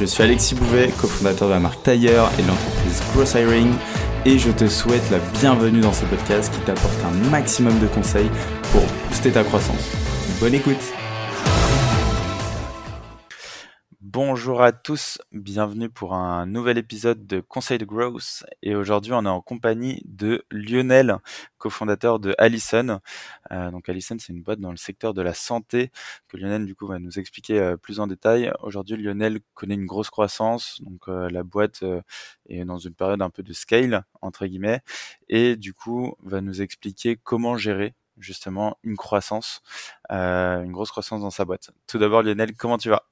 Je suis Alexis Bouvet, cofondateur de la marque Tailleur et de l'entreprise Growth Hiring et je te souhaite la bienvenue dans ce podcast qui t'apporte un maximum de conseils pour booster ta croissance. Bonne écoute Bonjour à tous, bienvenue pour un nouvel épisode de Conseil de Growth. Et aujourd'hui, on est en compagnie de Lionel, cofondateur de Allison. Euh, donc Allison, c'est une boîte dans le secteur de la santé que Lionel du coup va nous expliquer euh, plus en détail. Aujourd'hui, Lionel connaît une grosse croissance, donc euh, la boîte est dans une période un peu de scale entre guillemets, et du coup va nous expliquer comment gérer justement une croissance, une grosse croissance dans sa boîte. Tout d'abord, Lionel, comment tu vas?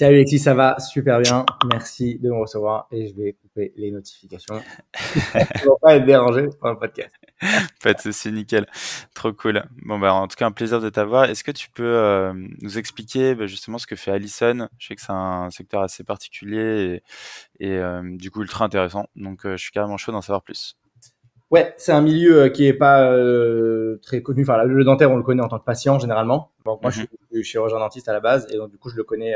Salut Alexis, ça va super bien. Merci de me recevoir et je vais couper les notifications. va pas être dérangé par le podcast. pas de souci, nickel. Trop cool. Bon, bah, en tout cas, un plaisir de t'avoir. Est-ce que tu peux euh, nous expliquer bah, justement ce que fait Allison Je sais que c'est un secteur assez particulier et, et euh, du coup ultra intéressant. Donc, euh, je suis carrément chaud d'en savoir plus. Ouais, c'est un milieu qui est pas très connu. Enfin, le dentaire, on le connaît en tant que patient généralement. moi, je, mhm. suis, chirurgien dentiste à la base et donc du coup, je le connais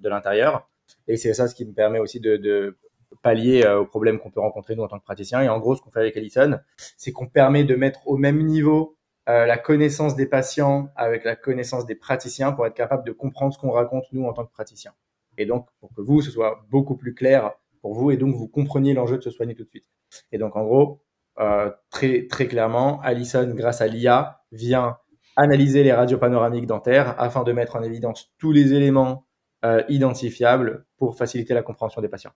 de l'intérieur. Et c'est ça ce qui me permet aussi de, pallier euh, aux problèmes qu'on peut rencontrer nous en tant que praticiens. Et en gros, ce qu'on fait avec Allison, c'est qu'on permet de mettre au même niveau euh, la connaissance des patients avec la connaissance des praticiens pour être capable de comprendre ce qu'on raconte nous en tant que praticiens. Et donc, pour que vous, ce soit beaucoup plus clair pour vous et donc vous compreniez l'enjeu de se soigner tout de suite. Et donc, en gros, euh, très, très clairement, Allison, grâce à l'IA, vient analyser les radios panoramiques dentaires afin de mettre en évidence tous les éléments euh, identifiable pour faciliter la compréhension des patients.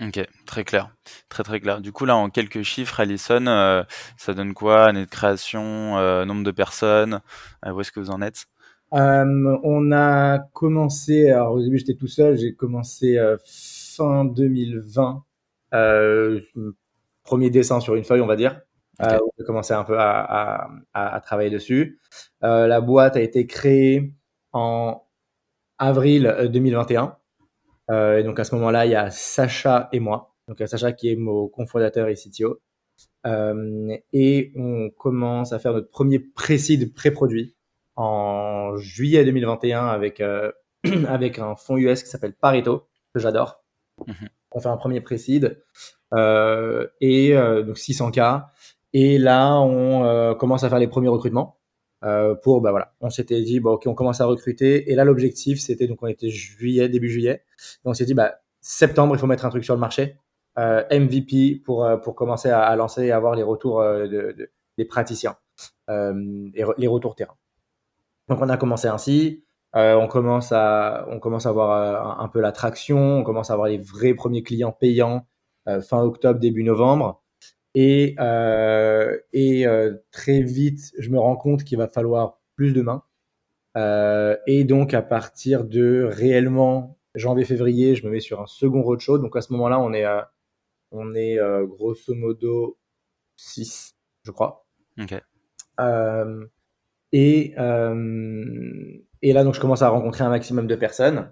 Ok, très clair, très très clair. Du coup là, en quelques chiffres, Allison, euh, ça donne quoi? Année de création, euh, nombre de personnes? Où est-ce que vous en êtes? On a commencé, alors au début j'étais tout seul, j'ai commencé fin 2020, premier dessin sur une feuille, on va dire. Okay. on a commencé un peu à, à travailler dessus. la boîte a été créée en avril 2021. Euh, euh, et donc à ce moment-là, il y a Sacha et moi. Donc Sacha qui est mon cofondateur et CTO. Euh, et on commence à faire notre premier pré-seed pré-produit en juillet 2021 avec avec un fonds US qui s'appelle Pareto que j'adore. Mhm. On fait un premier pré-seed et donc 600K. Et là, on commence à faire les premiers recrutements. Euh, pour bah voilà, on s'était dit bon ok on commence à recruter. Et là l'objectif c'était donc on était juillet début juillet. Donc on s'est dit bah septembre il faut mettre un truc sur le marché. Euh, MVP pour euh, pour commencer à, à, lancer et avoir les retours de, de, des praticiens et les retours terrain. Donc on a commencé ainsi. On commence à on commence à avoir un, peu la traction. On commence à avoir les vrais premiers clients payants fin octobre début novembre et, euh, et euh, très vite, je me rends compte qu'il va falloir plus de mains. Euh, et donc, à partir de réellement janvier-février, je me mets sur un second roadshow. Donc, à ce moment-là, on est, on est grosso modo 6, je crois. Ok. et, et là, donc, je commence à rencontrer un maximum de personnes.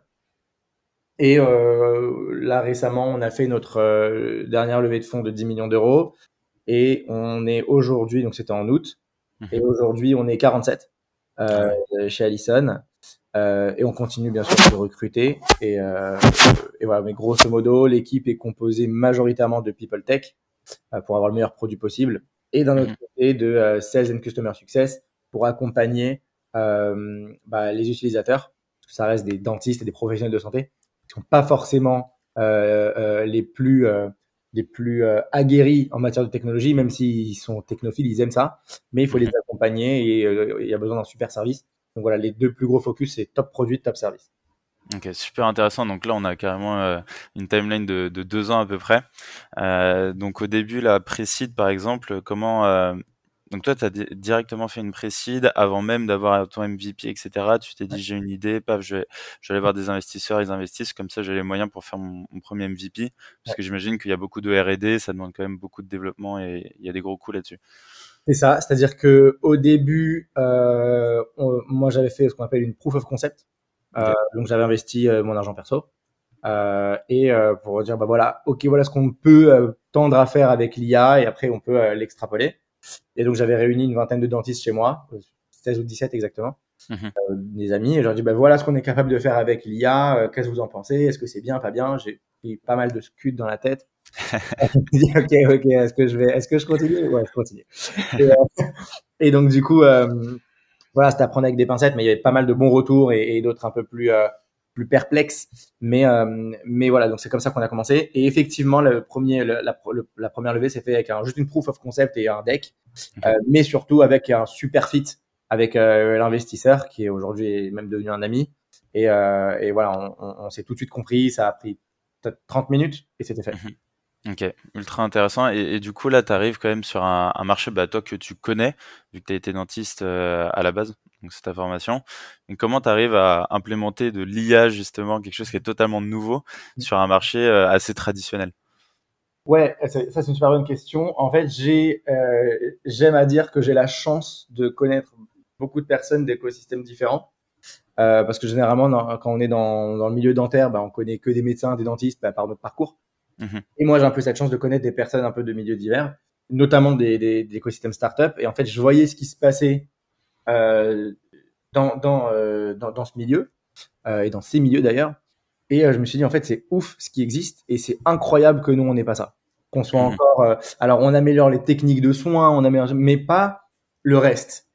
Et euh, là récemment, on a fait notre euh, dernière levée de fonds de 10 millions d'euros. Et on est aujourd'hui, donc c'était en août, mhm. et aujourd'hui on est 47 euh, ah chez Allison. Euh, et on continue bien sûr de recruter. Et, euh, et voilà, mais grosso modo, l'équipe est composée majoritairement de people tech euh, pour avoir le meilleur produit possible, et d'un autre mhm. côté de euh, sales and customer success pour accompagner euh, bah, les utilisateurs. Parce que ça reste des dentistes et des professionnels de santé qui sont pas forcément les plus les plus euh, aguerris en matière de technologie, même s'ils sont technophiles, ils aiment ça, mais il faut les accompagner et euh, il y a besoin d'un super service. Donc voilà, les deux plus gros focus, c'est top produit, top service. Ok, super intéressant. Donc là, on a carrément euh, une timeline de, de, deux ans à peu près. donc au début, la Précide, par exemple, comment Donc toi, tu as directement fait une précide avant même d'avoir ton MVP, etc. Tu t'es dit, j'ai une idée, paf, je vais, je vais aller voir des investisseurs, ils investissent, comme ça j'ai les moyens pour faire mon, premier MVP. Parce que j'imagine qu'il y a beaucoup de R&D, ça demande quand même beaucoup de développement et il y a des gros coûts là-dessus. C'est ça, c'est-à-dire que au début, euh, moi j'avais fait ce qu'on appelle une proof of concept. Euh, donc j'avais investi euh, mon argent perso. Euh, et euh, pour dire bah voilà, ok voilà ce qu'on peut tendre à faire avec l'IA et après on peut l'extrapoler. Et donc j'avais réuni une vingtaine de dentistes chez moi, 16 ou 17 exactement, mmh des amis, et je leur dis bah voilà ce qu'on est capable de faire avec l'IA, qu'est-ce que vous en pensez, est-ce que c'est bien, pas bien? J'ai pris pas mal de scuds dans la tête. ok, ok, est-ce que je vais, est-ce que je continue? Ouais, je continue. Et, et donc du coup, voilà, c'était à prendre avec des pincettes, mais il y avait pas mal de bons retours et, et d'autres un peu plus euh, plus perplexes. Mais euh, mais voilà, donc c'est comme ça qu'on a commencé. Et effectivement, le premier, la, la, première levée s'est fait avec un, juste une proof of concept et un deck, euh, mais surtout avec un super fit avec l'investisseur qui est aujourd'hui même devenu un ami. Et, et voilà, on, on, s'est tout de suite compris. Ça a pris peut-être 30 minutes et c'était fait. Mhm. Ok, ultra intéressant. Et, du coup, là, tu arrives quand même sur un, marché, bah, toi, que tu connais, vu que tu as été dentiste euh, à la base, donc c'est ta formation. Comment tu arrives à implémenter de l'IA, justement, quelque chose qui est totalement nouveau, mmh. sur un marché euh, assez traditionnel? Ouais, ça, c'est une super bonne question. En fait, j'ai, euh, j'aime à dire que j'ai la chance de connaître beaucoup de personnes d'écosystèmes différents. parce que généralement, quand on est dans, dans le milieu dentaire, bah, on connaît que des médecins, des dentistes bah, par notre parcours. Mhm. Et moi, j'ai un peu cette chance de connaître des personnes un peu de milieux divers, notamment des, des, des écosystèmes startup. Et en fait, je voyais ce qui se passait euh, dans, dans, euh, dans, dans, ce milieu, euh, et dans ces milieux d'ailleurs. Et euh, je me suis dit, en fait, c'est ouf ce qui existe, et c'est incroyable que nous, on n'ait pas ça. Qu'on soit mhm. encore... Euh, alors, on améliore les techniques de soins, on améliore, mais pas le reste.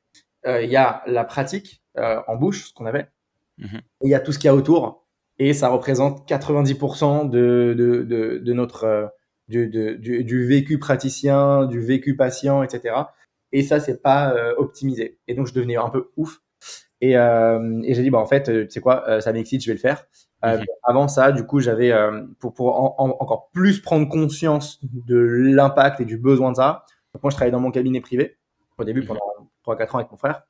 Euh, il y a la pratique en bouche, ce qu'on avait. Mhm. Et il y a tout ce qu'il y a autour et ça représente 90% de, de, de, de notre euh, du, du, du, vécu praticien, du vécu patient, etc. Et ça, c'est pas euh, optimisé. Et donc, je devenais un peu ouf. Et, euh, et j'ai dit, bah en fait, euh, tu sais quoi, ça m'excite, je vais le faire. Mhm. Avant ça, du coup, j'avais pour, pour encore plus prendre conscience de l'impact et du besoin de ça. Donc, moi, je travaillais dans mon cabinet privé au début mhm. pendant 3-4 ans avec mon frère.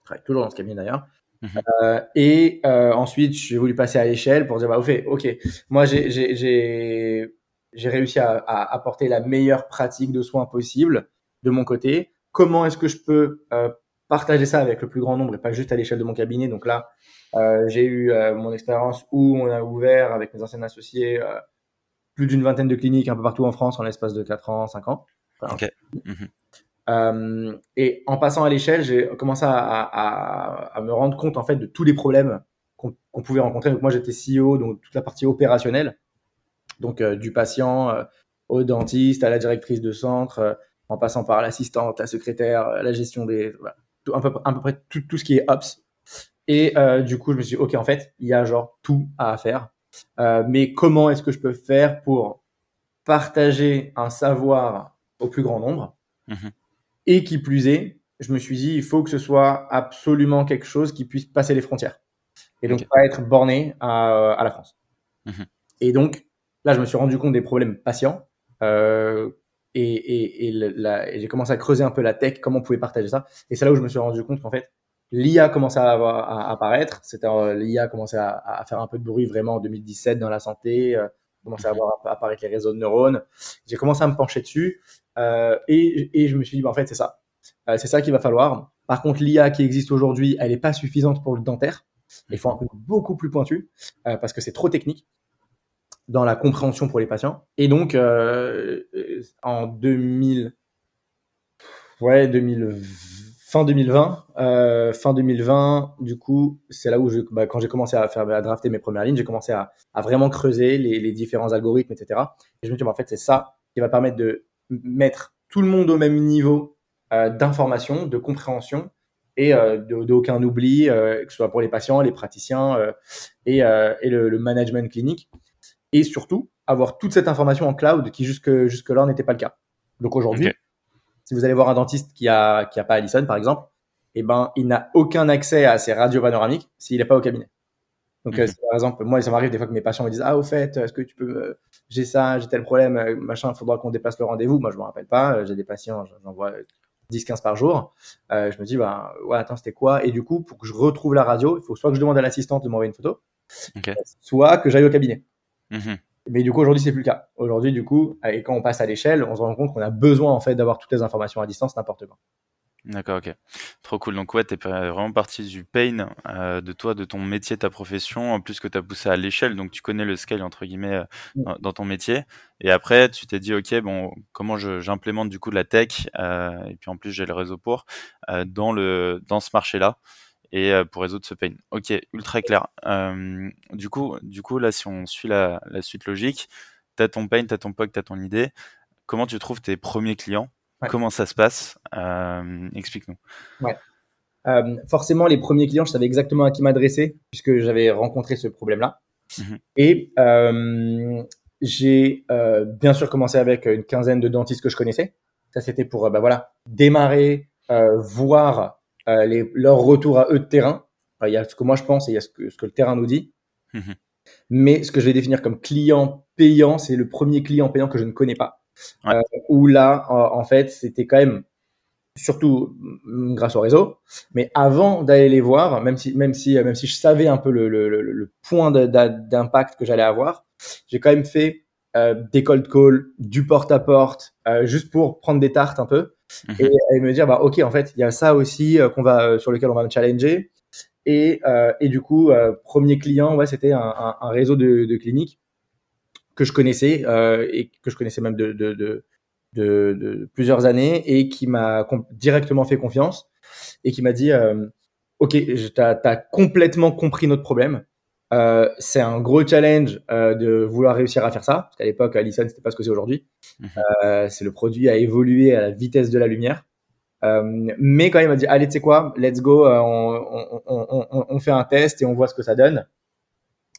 Je travaille toujours dans ce cabinet d'ailleurs. Mhm. Euh, et euh, ensuite, j'ai voulu passer à l'échelle pour dire, bah, fait, ok, moi, j'ai réussi à, à, apporter la meilleure pratique de soins possible de mon côté. Comment est-ce que je peux euh, partager ça avec le plus grand nombre et pas juste à l'échelle de mon cabinet? Donc là, euh, j'ai eu euh, mon expérience où on a ouvert avec mes anciens associés plus d'une vingtaine de cliniques un peu partout en France en l'espace de 4 ans, 5 ans. Mhm. Et en passant à l'échelle, j'ai commencé à, à, à, me rendre compte en fait de tous les problèmes qu'on pouvait rencontrer. Donc moi j'étais CEO, donc toute la partie opérationnelle, donc du patient au dentiste, à la directrice de centre, en passant par l'assistante, la secrétaire, la gestion des, voilà, tout, un peu, à peu près tout, tout ce qui est ops. Et du coup je me suis dit ok en fait il y a genre tout à faire, mais comment est-ce que je peux faire pour partager un savoir au plus grand nombre mmh et qui plus est, je me suis dit, il faut que ce soit absolument quelque chose qui puisse passer les frontières. Et donc, pas être borné à, à la France. Mhm. Et donc, là, je me suis rendu compte des problèmes patients. Euh, et, et, et, j'ai commencé à creuser un peu la tech, comment on pouvait partager ça. Et c'est là où je me suis rendu compte qu'en fait, l'IA commençait à, à, apparaître. C'était euh, l'IA commençait à, à, faire un peu de bruit vraiment en 2017 dans la santé. Euh, commençait à mhm. voir apparaître les réseaux de neurones. J'ai commencé à me pencher dessus euh, et, je me suis dit, bah, en fait, c'est ça. C'est ça qu'il va falloir. Par contre, l'IA qui existe aujourd'hui, elle n'est pas suffisante pour le dentaire. Il faut un truc beaucoup plus pointu parce que c'est trop technique dans la compréhension pour les patients. Et donc, euh, en 2000, ouais, 2000, fin 2020, euh, fin 2020, du coup, c'est là où bah, quand j'ai commencé à faire à drafter mes premières lignes, j'ai commencé à, vraiment creuser les, différents algorithmes, etc. Et je me dis, bah, en fait, c'est ça qui va permettre de mettre tout le monde au même niveau euh, d'information, de compréhension et euh, d'aucun oubli, euh, que ce soit pour les patients, les praticiens euh, et, euh, et le, management clinique. Et surtout, avoir toute cette information en cloud qui jusque, jusque-là n'était pas le cas. Donc aujourd'hui, si vous allez voir un dentiste qui a, qui a pas Allison, par exemple, eh ben, il n'a aucun accès à ses radios panoramiques s'il n'est pas au cabinet. Donc, euh, mhm. par exemple, moi, ça m'arrive des fois que mes patients me disent Ah, au fait, est-ce que tu peux, j'ai ça, j'ai tel problème, euh, machin, il faudra qu'on dépasse le rendez-vous. Moi, je me rappelle pas. Euh, j'ai des patients, j'en vois 10-15 par jour. je me dis, bah, ouais, attends, c'était quoi? Et du coup, pour que je retrouve la radio, il faut soit que je demande à l'assistante de m'envoyer une photo, soit que j'aille au cabinet. Mmh Mais du coup, aujourd'hui, c'est plus le cas. Aujourd'hui, du coup, et quand on passe à l'échelle, on se rend compte qu'on a besoin en fait d'avoir toutes les informations à distance, n'importe quand. D'accord, ok. Trop cool. Donc ouais, t'es vraiment parti du pain euh, de toi, de ton métier, ta profession, en plus que tu as poussé à l'échelle, donc tu connais le scale entre guillemets euh, mm. dans, ton métier. Et après, tu t'es dit, ok, bon, comment j'implémente du coup de la tech, euh, et puis en plus j'ai le réseau pour, dans, le, dans ce marché-là, et pour résoudre ce pain. Ok, ultra clair. du, coup, du coup, là, si on suit la, la suite logique, tu as ton pain, tu as ton POC, tu as ton idée. Comment tu trouves tes premiers clients? Comment ça se passe? Euh, Explique-nous. Ouais. Euh, forcément, les premiers clients, je savais exactement à qui m'adresser puisque j'avais rencontré ce problème-là. Mhm. Et euh, j'ai bien sûr commencé avec une quinzaine de dentistes que je connaissais. Ça, c'était pour bah, voilà, démarrer, voir les, leur retour à eux de terrain. Il y a ce que moi je pense et il y a ce que, ce que le terrain nous dit. Mhm. Mais ce que je vais définir comme client payant, c'est le premier client payant que je ne connais pas. Euh, où là, en fait, c'était quand même surtout mm, grâce au réseau. Mais avant d'aller les voir, même si, même si, même si je savais un peu le, le, le point d'impact que j'allais avoir, j'ai quand même fait euh, des cold calls, du porte à porte, euh, juste pour prendre des tartes un peu mhm. et, me dire bah ok en fait il y a ça aussi euh, qu'on va sur lequel on va me challenger et, et du coup premier client ouais c'était un, un, un, réseau de, de cliniques que je connaissais euh, et que je connaissais même de, de, de, de plusieurs années et qui m'a directement fait confiance et qui m'a dit euh, Ok, tu as, complètement compris notre problème. Euh, c'est un gros challenge euh, de vouloir réussir à faire ça. Parce qu'à l'époque, Allison, c'était pas ce que c'est aujourd'hui. Mhm. Euh, c'est le produit à évoluer à la vitesse de la lumière. Euh, mais quand il m'a dit, allez, tu sais quoi, let's go, on, on, on, on, fait un test et on voit ce que ça donne.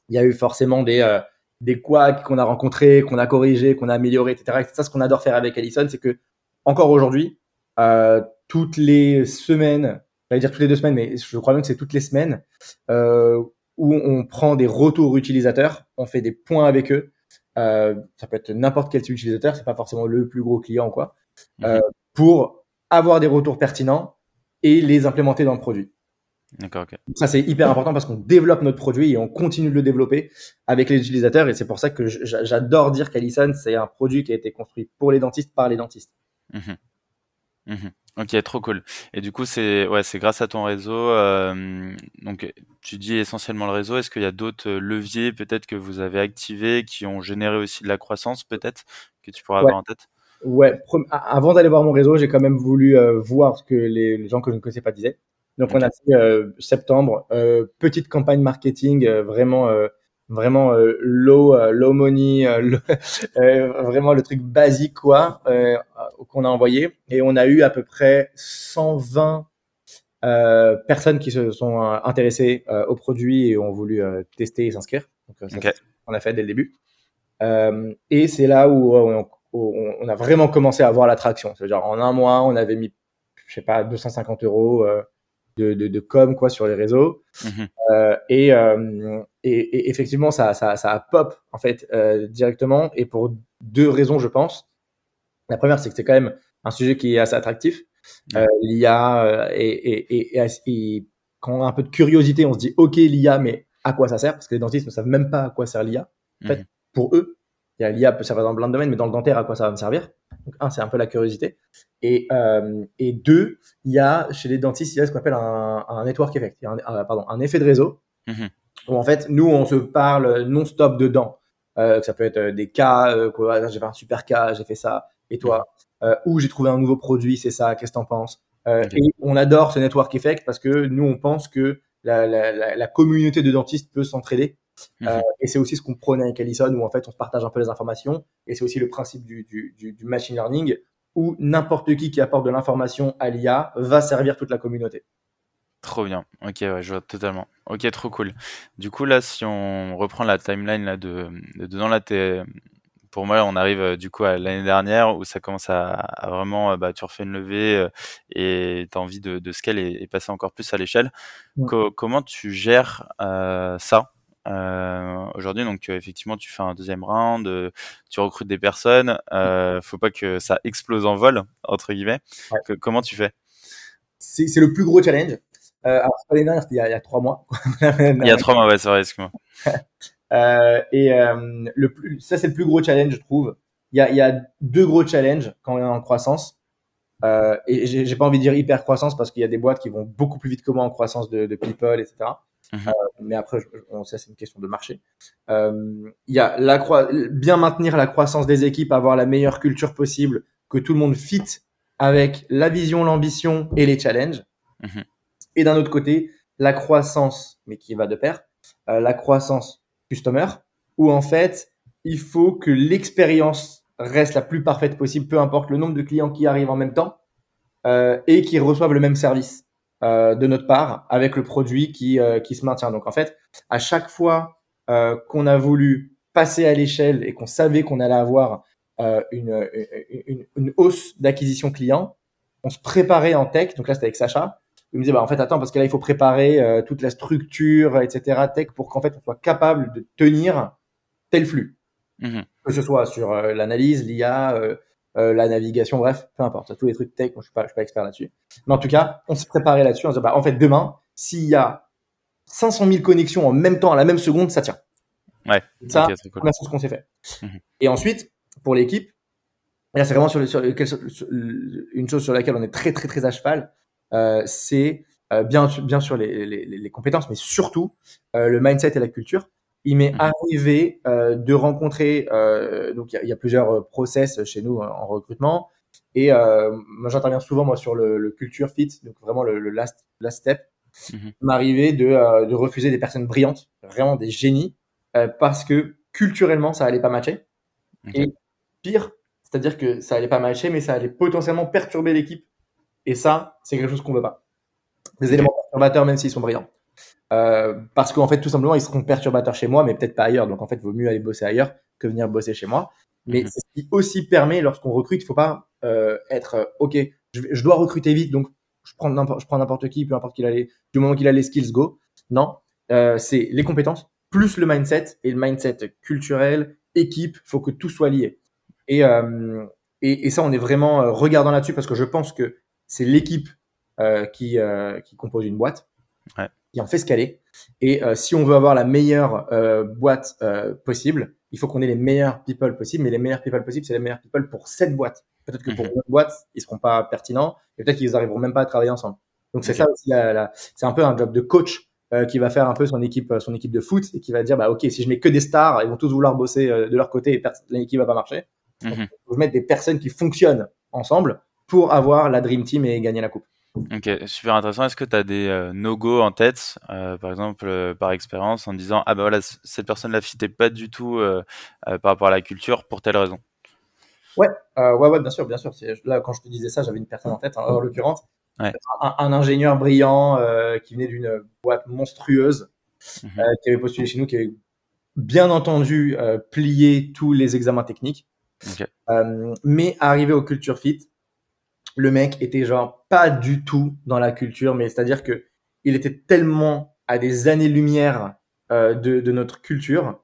Il y a eu forcément des, des quacks qu'on a rencontrés, qu'on a corrigés, qu'on a améliorés, etc. C'est ça ce qu'on adore faire avec Allison, c'est que encore aujourd'hui, euh, toutes les semaines, je vais dire toutes les deux semaines, mais je crois même que c'est toutes les semaines, euh, où on prend des retours utilisateurs, on fait des points avec eux. Euh, ça peut être n'importe quel type d'utilisateur, c'est pas forcément le plus gros client quoi, euh, mhm. pour avoir des retours pertinents et les implémenter dans le produit. D'accord, Ça, c'est hyper important parce qu'on développe notre produit et on continue de le développer avec les utilisateurs. Et c'est pour ça que j'adore dire qu'Alison, c'est un produit qui a été construit pour les dentistes, par les dentistes. Mmh mmh ok, trop cool. Et du coup, c'est ouais, c'est grâce à ton réseau. Euh, donc, tu dis essentiellement le réseau. Est-ce qu'il y a d'autres leviers peut-être que vous avez activés qui ont généré aussi de la croissance, peut-être que tu pourras avoir en tête? Ouais. Avant d'aller voir mon réseau, j'ai quand même voulu euh, voir ce que les, gens que je ne connaissais pas disaient. Donc on a fait euh, septembre, euh, petite campagne marketing euh, vraiment vraiment low low money, vraiment le truc basique quoi qu'on a envoyé et on a eu à peu près 120 personnes qui se sont intéressées au produit et ont voulu tester et s'inscrire. Donc on a fait dès le début. et c'est là où on, on, a vraiment commencé à voir l'attraction. C'est-à-dire en un mois, on avait mis je sais pas 250 euros de, de, de, com quoi sur les réseaux. Mhm. euh, et, euh, et, et, effectivement ça, ça, ça a pop en fait euh, directement et pour deux raisons je pense. La première c'est que c'est quand même un sujet qui est assez attractif. Euh, l'IA euh, et, et, quand on a un peu de curiosité on se dit ok l'IA mais à quoi ça sert? Parce que les dentistes ne savent même pas à quoi sert l'IA en fait mhm. pour eux l'IA peut servir dans plein de domaines mais dans le dentaire à quoi ça va me servir? Donc, un, c'est un peu la curiosité. Et, euh, et deux, il y a chez les dentistes, il y a ce qu'on appelle un, un network effect, un, pardon, un effet de réseau, mhm. où en fait, nous, on se parle non-stop dedans. Euh, ça peut être euh, des cas, euh, quoi, j'ai fait un super cas, j'ai fait ça, et toi, mhm. euh, ou j'ai trouvé un nouveau produit, c'est ça, qu'est-ce que t'en penses? Euh, Et on adore ce network effect parce que nous, on pense que la, la, la, la communauté de dentistes peut s'entraider euh, mhm. et c'est aussi ce qu'on prône avec Allison, où en fait on se partage un peu les informations. Et c'est aussi le principe du, du, du, machine learning, où n'importe qui qui apporte de l'information à l'IA va servir toute la communauté. Trop bien. Ok, ouais, je vois totalement. Ok, trop cool. Du coup, là, si on reprend la timeline là de, de dedans là, pour moi, on arrive euh, du coup à l'année dernière où ça commence à, vraiment, euh, bah, tu refais une levée et tu as envie de, de scale et, passer encore plus à l'échelle. comment tu gères ça? Euh, aujourd'hui. Donc effectivement, tu fais un deuxième round, tu recrutes des personnes. Euh, faut pas que ça explose en vol entre guillemets. comment tu fais? C'est le plus gros challenge. alors pas l'année dernière, il y, a, il y a trois mois. il y a trois mois, ouais, c'est vrai. Excuse-moi. et le plus, ça c'est le plus gros challenge, je trouve. Il y a, il y a deux gros challenges quand on est en croissance. Euh, et j'ai pas envie de dire hyper croissance parce qu'il y a des boîtes qui vont beaucoup plus vite que moi en croissance de, de people, etc. Mhm. Euh, mais après, on sait c'est une question de marché. Euh, il y a la bien maintenir la croissance des équipes, avoir la meilleure culture possible, que tout le monde fit avec la vision, l'ambition et les challenges. Mhm. Et d'un autre côté, la croissance, mais qui va de pair, euh, la croissance customer, où en fait, il faut que l'expérience reste la plus parfaite possible, peu importe le nombre de clients qui arrivent en même temps euh, et qui reçoivent le même service euh, de notre part avec le produit qui, euh, qui se maintient. Donc en fait, à chaque fois euh, qu'on a voulu passer à l'échelle et qu'on savait qu'on allait avoir euh, une, une, une, hausse d'acquisition client, on se préparait en tech. Donc là, c'était avec Sacha. Il me disait, bah, en fait, attends, parce que là, il faut préparer euh, toute la structure, etc., tech, pour qu'en fait, on soit capable de tenir tel flux. Mmh que ce soit sur euh, l'analyse, l'IA, euh, euh, la navigation, bref, peu importe, tous les trucs tech, moi, je suis je suis pas expert là-dessus. Mais en tout cas, on s'est préparé là-dessus, on se dit, bah, en fait, demain, s'il y a 500 000 connexions en même temps, à la même seconde, ça tient. Ouais. Ça, c'est cool. ce qu'on s'est fait. Mmh Et ensuite, pour l'équipe, là, c'est vraiment sur, le, sur, une chose sur laquelle on est très, très, très à cheval, c'est bien, bien sûr les, les, les, compétences, mais surtout le mindset et la culture il m'est mmh. arrivé euh, de rencontrer, euh, donc il y, a plusieurs euh, process chez nous en recrutement, et moi j'interviens souvent moi sur le, culture fit, donc vraiment le, last, last step. Mmh. Il m'est arrivé de, de, refuser des personnes brillantes, vraiment des génies, parce que culturellement ça allait pas matcher. Et pire, c'est-à-dire que ça allait pas matcher, mais ça allait potentiellement perturber l'équipe. Et ça, c'est quelque chose qu'on veut pas. Des éléments perturbateurs, même s'ils sont brillants. Euh, parce qu'en fait, tout simplement, ils seront perturbateurs chez moi, mais peut-être pas ailleurs. Donc, en fait, il vaut mieux aller bosser ailleurs que venir bosser chez moi. Mais mhm. c'est ce qui aussi permet, lorsqu'on recrute, il faut pas euh, être euh, OK. Je, je, dois recruter vite, donc je prends n'importe, qui, peu importe qu'il a les, du moment qu'il a les skills, go. Non, euh, c'est les compétences plus le mindset et le mindset culturel, équipe. Faut que tout soit lié. Et et, et, ça, on est vraiment regardant là-dessus parce que je pense que c'est l'équipe qui qui compose une boîte. Ouais qui en fait scaler. Et euh, si on veut avoir la meilleure euh, boîte euh, possible, il faut qu'on ait les meilleurs people possibles. Mais les meilleurs people possibles, c'est les meilleurs people pour cette boîte. Peut-être que pour mhm. une boîte, ils seront pas pertinents et peut-être qu'ils arriveront même pas à travailler ensemble. Donc c'est ça aussi, c'est un peu un job de coach qui va faire un peu son équipe, son équipe de foot et qui va dire bah ok, si je mets que des stars, ils vont tous vouloir bosser de leur côté et l'équipe va pas marcher. Mm -hmm. Donc, mettre des personnes qui fonctionnent ensemble pour avoir la dream team et gagner la coupe. Ok, super intéressant. Est-ce que tu as des euh, no-go en tête, euh, par exemple, euh, par expérience, en disant Ah ben voilà, cette personne-là fitait pas du tout par rapport à la culture pour telle raison? Ouais, ouais, ouais, bien sûr, bien sûr. Là, quand je te disais ça, j'avais une personne en tête, hein, en l'occurrence. Un, ingénieur brillant qui venait d'une boîte monstrueuse, mmh qui avait postulé chez nous, qui avait bien entendu plié tous les examens techniques, mais arrivé au Culture Fit, le mec était genre pas du tout dans la culture, mais c'est-à-dire que il était tellement à des années-lumière euh, de, de, notre culture.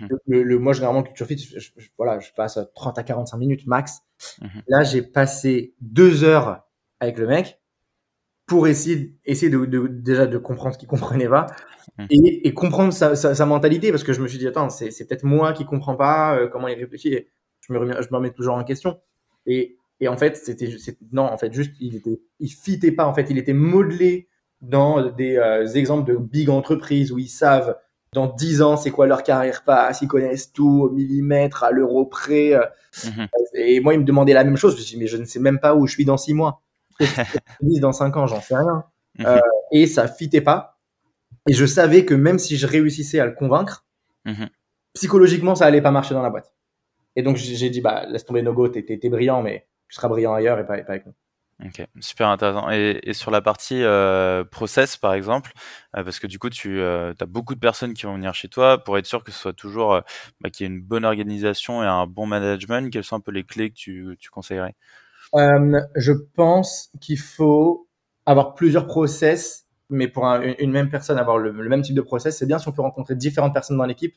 Mhm. le, le, moi, généralement, culture fit, je, voilà, je passe 30 à 45 minutes max. Mhm. Là, j'ai passé deux heures avec le mec pour essayer, essayer de, de déjà de comprendre ce qu'il comprenait pas mhm. et, et, comprendre sa, sa, sa, mentalité parce que je me suis dit, attends, c'est peut-être moi qui comprends pas euh, comment il réfléchit. je me, remets, je me remets toujours en question. Et et en fait, c'était non, en fait, juste il était, il fitait pas. En fait, il était modelé dans des euh, exemples de big entreprises où ils savent dans 10 ans c'est quoi leur carrière passe, ils connaissent tout au millimètre, à l'euro près. Euh. Mhm. Et moi, il me demandait la même chose. Je me dis mais je ne sais même pas où je suis dans 6 mois. dans 5 ans, j'en sais rien. Mhm. euh, et ça fitait pas. Et je savais que même si je réussissais à le convaincre, mhm. psychologiquement, ça allait pas marcher dans la boîte. Et donc j'ai dit bah laisse tomber Nogo, t'es brillant, mais tu seras brillant ailleurs et pas, avec nous. Ok, super intéressant. Et, sur la partie euh, process, par exemple, euh, parce que du coup, tu euh, as beaucoup de personnes qui vont venir chez toi pour être sûr que ce soit toujours bah, qu'il y ait une bonne organisation et un bon management. Quelles sont un peu les clés que tu, tu conseillerais? Je pense qu'il faut avoir plusieurs process mais pour une même personne avoir le, même type de process, c'est bien si on peut rencontrer différentes personnes dans l'équipe.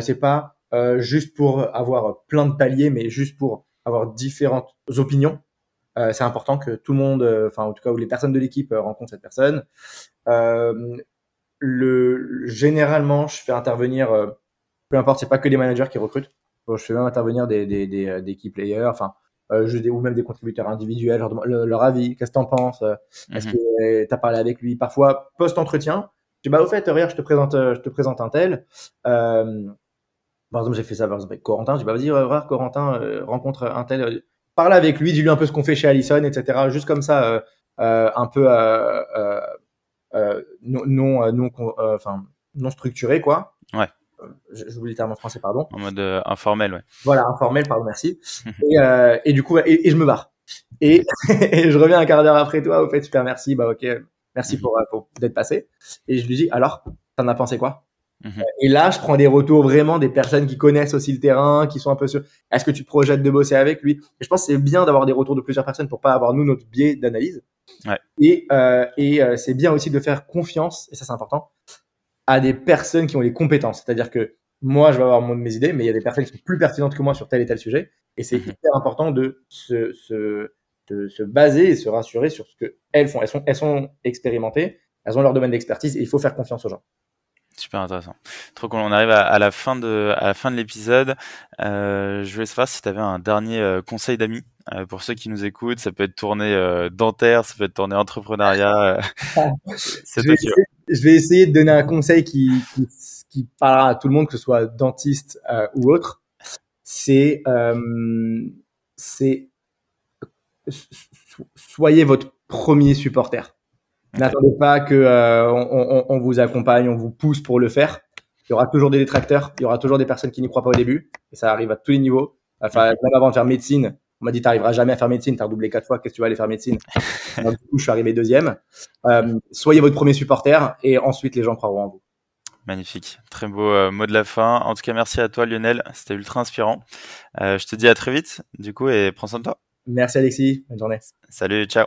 C'est pas juste pour avoir plein de paliers, mais juste pour avoir différentes opinions. Euh, c'est important que tout le monde, euh, enfin en tout cas où les personnes de l'équipe rencontrent cette personne. le généralement, je fais intervenir, peu importe, c'est pas que des managers qui recrutent. je fais même intervenir des des, des, des key players, enfin euh, je, ou même des contributeurs individuels, leur avis, qu'est-ce que t'en penses Est-ce mhm. que t'as parlé avec lui? Parfois, post-entretien, je dis, bah, au fait, regarde, je te présente, je te présente un tel. Euh, par exemple, j'ai fait ça par exemple avec Corentin. Je dis, bah, vas-y, regarde, Corentin, euh, rencontre un tel. Euh, parle avec lui, dis-lui un peu ce qu'on fait chez Allison, etc. Juste comme ça, un peu non, non, non, enfin, non structuré, quoi. Ouais j'oublie le terme en français, pardon. En mode euh, informel, ouais. Voilà, informel, pardon, merci. et, euh, et, du coup, et, je me barre. Et, je reviens un quart d'heure après toi, au fait, super, merci, bah ok, merci pour, euh, pour d'être passé. Et je lui dis, alors, t'en as pensé quoi? Mhm. Et là, je prends des retours vraiment des personnes qui connaissent aussi le terrain, qui sont un peu sur. Est-ce que tu projettes de bosser avec lui? Et je pense que c'est bien d'avoir des retours de plusieurs personnes pour pas avoir nous notre biais d'analyse. Ouais. Et, euh, et euh, c'est bien aussi de faire confiance, et ça c'est important, à des personnes qui ont les compétences. C'est-à-dire que moi, je vais avoir mon, mes idées, mais il y a des personnes qui sont plus pertinentes que moi sur tel et tel sujet. Et c'est mhm. hyper important de se, se, de se baser et se rassurer sur ce qu'elles font. Elles sont, elles sont expérimentées, elles ont leur domaine d'expertise et il faut faire confiance aux gens. Super intéressant. Trop cool. On arrive à, la fin de à la fin de l'épisode. Euh, je voulais savoir si tu avais un dernier euh, conseil d'amis euh, pour ceux qui nous écoutent. Ça peut être tourné euh, dentaire, ça peut être tourné entrepreneuriat. Euh, je, vais essayer, je, vais essayer, de donner un conseil qui, qui, qui parlera à tout le monde, que ce soit dentiste ou autre. C'est c'est soyez votre premier supporter. N'attendez pas que euh, on, on, vous accompagne, on vous pousse pour le faire. Il y aura toujours des détracteurs, il y aura toujours des personnes qui n'y croient pas au début, et ça arrive à tous les niveaux. Enfin, même avant de faire médecine, on m'a dit t'arriveras jamais à faire médecine, t'as redoublé quatre fois, qu'est-ce que tu vas aller faire médecine? Du coup, je suis arrivé deuxième. Euh, soyez votre premier supporter, et ensuite les gens croiront en vous. Magnifique, très beau euh, mot de la fin. En tout cas, merci à toi Lionel, c'était ultra inspirant. Euh, je te dis à très vite, du coup, et prends soin de toi. Merci Alexis, bonne journée. Salut, ciao.